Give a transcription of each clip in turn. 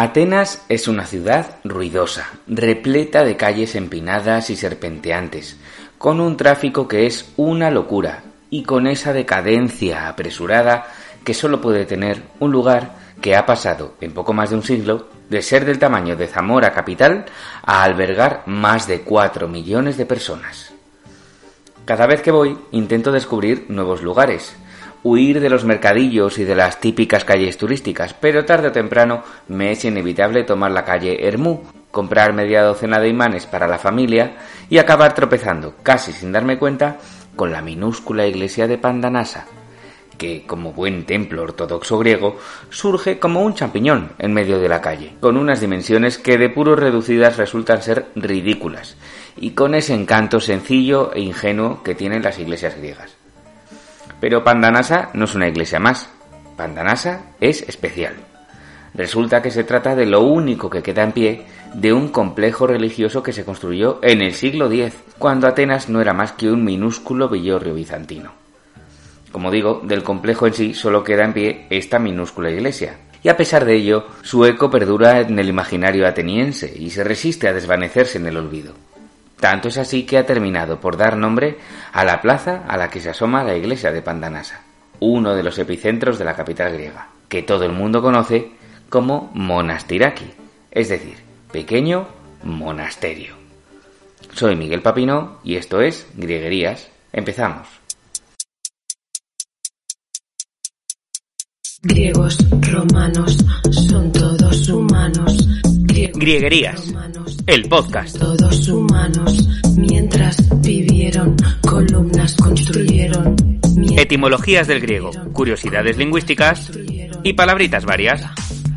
Atenas es una ciudad ruidosa, repleta de calles empinadas y serpenteantes, con un tráfico que es una locura y con esa decadencia apresurada que solo puede tener un lugar que ha pasado en poco más de un siglo de ser del tamaño de Zamora capital a albergar más de 4 millones de personas. Cada vez que voy intento descubrir nuevos lugares, huir de los mercadillos y de las típicas calles turísticas, pero tarde o temprano me es inevitable tomar la calle Hermú, comprar media docena de imanes para la familia y acabar tropezando, casi sin darme cuenta, con la minúscula iglesia de Pandanasa, que, como buen templo ortodoxo griego, surge como un champiñón en medio de la calle, con unas dimensiones que de puro reducidas resultan ser ridículas, y con ese encanto sencillo e ingenuo que tienen las iglesias griegas. Pero Pandanasa no es una iglesia más. Pandanasa es especial. Resulta que se trata de lo único que queda en pie de un complejo religioso que se construyó en el siglo X, cuando Atenas no era más que un minúsculo villorrio bizantino. Como digo, del complejo en sí solo queda en pie esta minúscula iglesia, y a pesar de ello, su eco perdura en el imaginario ateniense y se resiste a desvanecerse en el olvido. Tanto es así que ha terminado por dar nombre a la plaza a la que se asoma la iglesia de Pandanasa, uno de los epicentros de la capital griega, que todo el mundo conoce como Monastiraki, es decir, pequeño monasterio. Soy Miguel Papino y esto es Grieguerías. Empezamos. Griegos, romanos, son todos humanos. Grieguerías, el podcast. Todos humanos, mientras vivieron, columnas construyeron. Etimologías del griego, curiosidades lingüísticas y palabritas varias.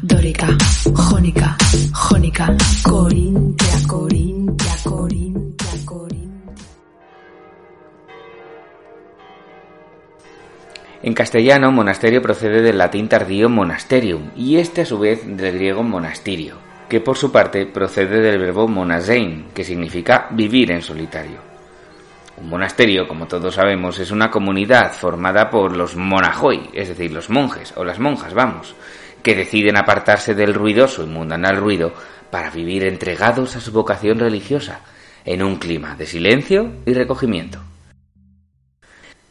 Dórica, jónica, jónica, corintia, corintia, corintia, corintia. En castellano, monasterio procede del latín tardío monasterium y este a su vez del griego monastirio, que por su parte procede del verbo monasein, que significa vivir en solitario. Un monasterio, como todos sabemos, es una comunidad formada por los monajoi, es decir, los monjes o las monjas, vamos, que deciden apartarse del ruidoso y mundanal ruido para vivir entregados a su vocación religiosa, en un clima de silencio y recogimiento.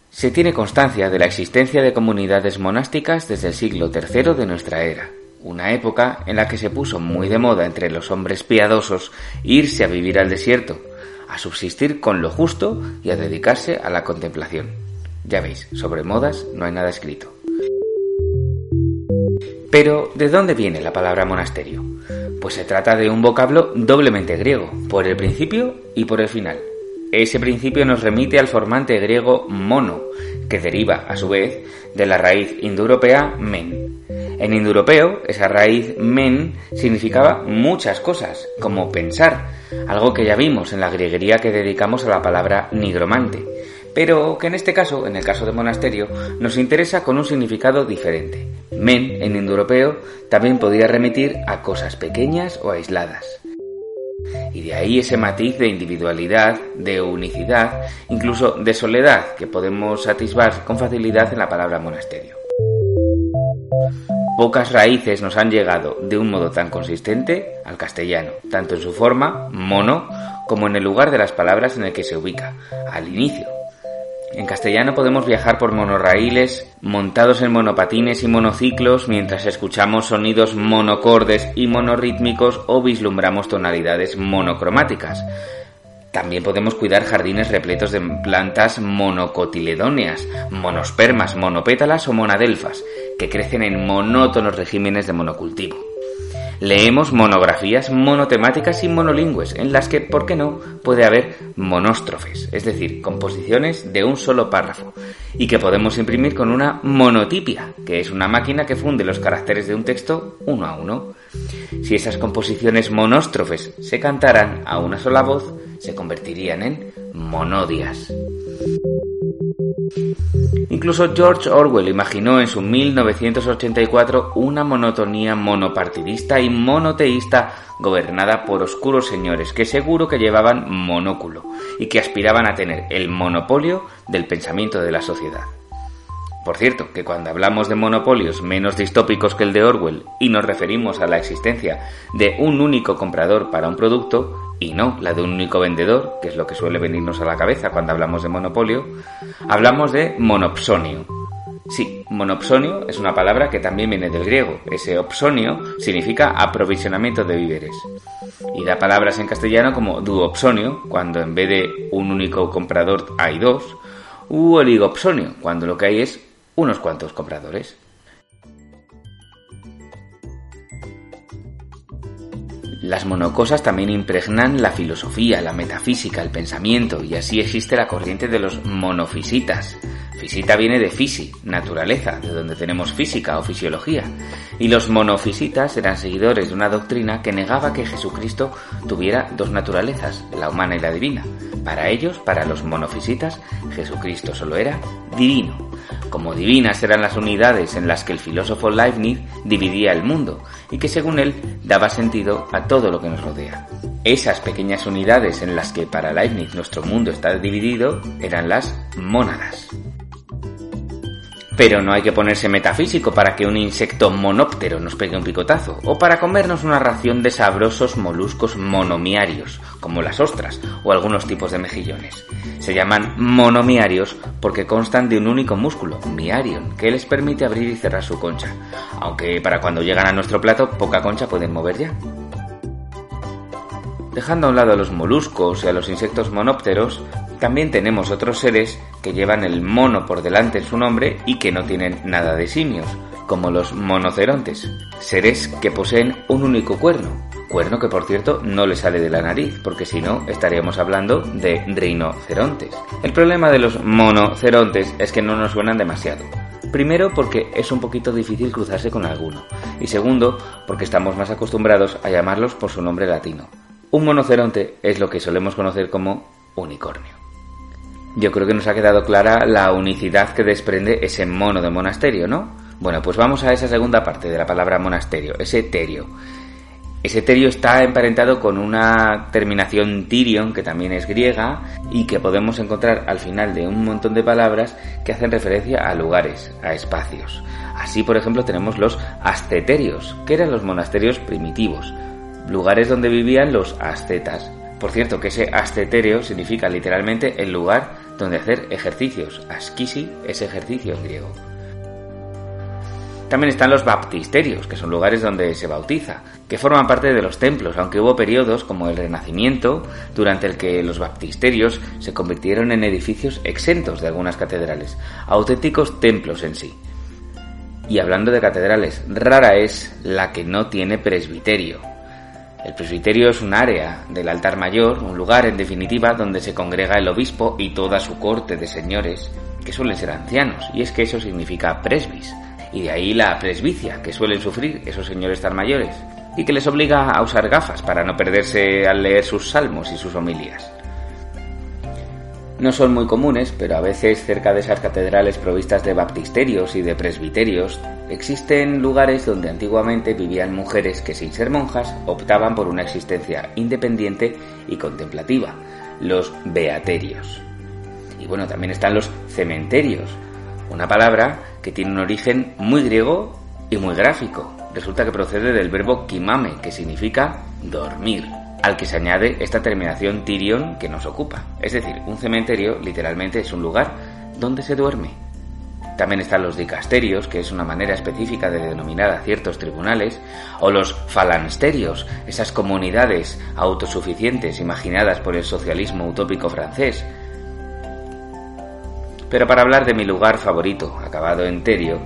Se tiene constancia de la existencia de comunidades monásticas desde el siglo III de nuestra era, una época en la que se puso muy de moda entre los hombres piadosos irse a vivir al desierto, a subsistir con lo justo y a dedicarse a la contemplación. Ya veis, sobre modas no hay nada escrito. Pero, ¿de dónde viene la palabra monasterio? Pues se trata de un vocablo doblemente griego, por el principio y por el final. Ese principio nos remite al formante griego mono, que deriva, a su vez, de la raíz indoeuropea men. En indoeuropeo, esa raíz men significaba muchas cosas, como pensar, algo que ya vimos en la grieguería que dedicamos a la palabra nigromante, pero que en este caso, en el caso de monasterio, nos interesa con un significado diferente. Men, en indoeuropeo, también podía remitir a cosas pequeñas o aisladas. Y de ahí ese matiz de individualidad, de unicidad, incluso de soledad que podemos atisbar con facilidad en la palabra monasterio. Pocas raíces nos han llegado de un modo tan consistente al castellano, tanto en su forma, mono, como en el lugar de las palabras en el que se ubica, al inicio. En castellano podemos viajar por monorraíles, montados en monopatines y monociclos, mientras escuchamos sonidos monocordes y monorítmicos o vislumbramos tonalidades monocromáticas. También podemos cuidar jardines repletos de plantas monocotiledóneas, monospermas, monopétalas o monadelfas, que crecen en monótonos regímenes de monocultivo. Leemos monografías monotemáticas y monolingües, en las que, ¿por qué no?, puede haber monóstrofes, es decir, composiciones de un solo párrafo, y que podemos imprimir con una monotipia, que es una máquina que funde los caracteres de un texto uno a uno. Si esas composiciones monóstrofes se cantaran a una sola voz, se convertirían en monodias. Incluso George Orwell imaginó en su 1984 una monotonía monopartidista y monoteísta gobernada por oscuros señores que seguro que llevaban monóculo y que aspiraban a tener el monopolio del pensamiento de la sociedad. Por cierto, que cuando hablamos de monopolios menos distópicos que el de Orwell y nos referimos a la existencia de un único comprador para un producto y no la de un único vendedor, que es lo que suele venirnos a la cabeza cuando hablamos de monopolio, hablamos de monopsonio. Sí, monopsonio es una palabra que también viene del griego. Ese opsonio significa aprovisionamiento de víveres. Y da palabras en castellano como duopsonio, cuando en vez de un único comprador hay dos, u oligopsonio, cuando lo que hay es unos cuantos compradores. Las monocosas también impregnan la filosofía, la metafísica, el pensamiento, y así existe la corriente de los monofisitas, Fisita viene de fisi, naturaleza, de donde tenemos física o fisiología. Y los monofisitas eran seguidores de una doctrina que negaba que Jesucristo tuviera dos naturalezas, la humana y la divina. Para ellos, para los monofisitas, Jesucristo solo era divino. Como divinas eran las unidades en las que el filósofo Leibniz dividía el mundo y que según él daba sentido a todo lo que nos rodea. Esas pequeñas unidades en las que para Leibniz nuestro mundo está dividido eran las mónadas. Pero no hay que ponerse metafísico para que un insecto monóptero nos pegue un picotazo, o para comernos una ración de sabrosos moluscos monomiarios, como las ostras o algunos tipos de mejillones. Se llaman monomiarios porque constan de un único músculo, miarion, que les permite abrir y cerrar su concha, aunque para cuando llegan a nuestro plato poca concha pueden mover ya. Dejando a un lado a los moluscos y a los insectos monópteros, también tenemos otros seres que llevan el mono por delante en su nombre y que no tienen nada de simios, como los monocerontes, seres que poseen un único cuerno, cuerno que por cierto no le sale de la nariz, porque si no estaríamos hablando de rinocerontes. El problema de los monocerontes es que no nos suenan demasiado. Primero porque es un poquito difícil cruzarse con alguno, y segundo porque estamos más acostumbrados a llamarlos por su nombre latino. Un monoceronte es lo que solemos conocer como unicornio. Yo creo que nos ha quedado clara la unicidad que desprende ese mono de monasterio, ¿no? Bueno, pues vamos a esa segunda parte de la palabra monasterio, ese terio. Ese terio está emparentado con una terminación tirion, que también es griega, y que podemos encontrar al final de un montón de palabras que hacen referencia a lugares, a espacios. Así, por ejemplo, tenemos los asceterios, que eran los monasterios primitivos, lugares donde vivían los ascetas. Por cierto, que ese asceterio significa literalmente el lugar donde hacer ejercicios. Askisi es ejercicio en griego. También están los baptisterios, que son lugares donde se bautiza, que forman parte de los templos, aunque hubo periodos como el Renacimiento, durante el que los baptisterios se convirtieron en edificios exentos de algunas catedrales, auténticos templos en sí. Y hablando de catedrales, rara es la que no tiene presbiterio. El presbiterio es un área del altar mayor, un lugar en definitiva donde se congrega el obispo y toda su corte de señores, que suelen ser ancianos, y es que eso significa presbis, y de ahí la presbicia que suelen sufrir esos señores tan mayores, y que les obliga a usar gafas para no perderse al leer sus salmos y sus homilías. No son muy comunes, pero a veces cerca de esas catedrales provistas de baptisterios y de presbiterios existen lugares donde antiguamente vivían mujeres que sin ser monjas optaban por una existencia independiente y contemplativa, los beaterios. Y bueno, también están los cementerios, una palabra que tiene un origen muy griego y muy gráfico. Resulta que procede del verbo kimame, que significa dormir al que se añade esta terminación tirion que nos ocupa. Es decir, un cementerio literalmente es un lugar donde se duerme. También están los dicasterios, que es una manera específica de denominar a ciertos tribunales, o los falansterios, esas comunidades autosuficientes imaginadas por el socialismo utópico francés. Pero para hablar de mi lugar favorito, acabado en terio,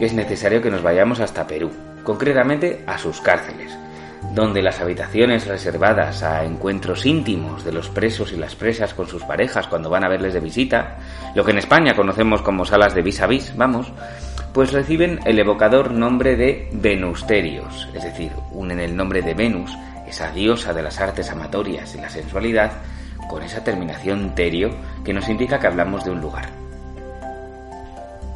es necesario que nos vayamos hasta Perú, concretamente a sus cárceles donde las habitaciones reservadas a encuentros íntimos de los presos y las presas con sus parejas cuando van a verles de visita, lo que en España conocemos como salas de vis a vis, vamos, pues reciben el evocador nombre de Venusterios, es decir, unen el nombre de Venus, esa diosa de las artes amatorias y la sensualidad, con esa terminación terio que nos indica que hablamos de un lugar.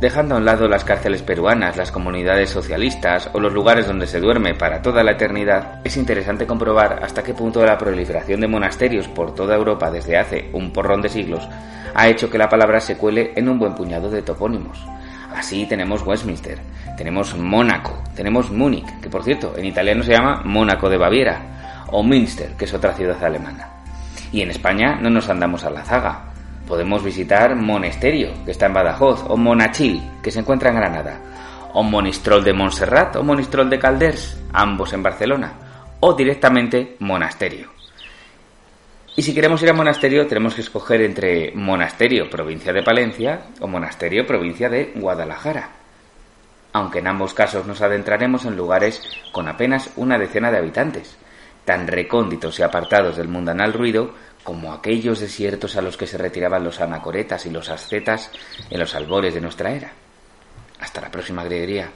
Dejando a un lado las cárceles peruanas, las comunidades socialistas o los lugares donde se duerme para toda la eternidad, es interesante comprobar hasta qué punto la proliferación de monasterios por toda Europa desde hace un porrón de siglos ha hecho que la palabra se cuele en un buen puñado de topónimos. Así tenemos Westminster, tenemos Mónaco, tenemos Múnich, que por cierto en italiano se llama Mónaco de Baviera, o Münster, que es otra ciudad alemana. Y en España no nos andamos a la zaga. Podemos visitar Monesterio, que está en Badajoz, o Monachil, que se encuentra en Granada, o Monistrol de Montserrat o Monistrol de Calders, ambos en Barcelona, o directamente Monasterio. Y si queremos ir a monasterio, tenemos que escoger entre monasterio, provincia de Palencia, o monasterio, provincia de Guadalajara. Aunque en ambos casos nos adentraremos en lugares con apenas una decena de habitantes, tan recónditos y apartados del mundanal ruido como aquellos desiertos a los que se retiraban los anacoretas y los ascetas en los albores de nuestra era. Hasta la próxima grieguería.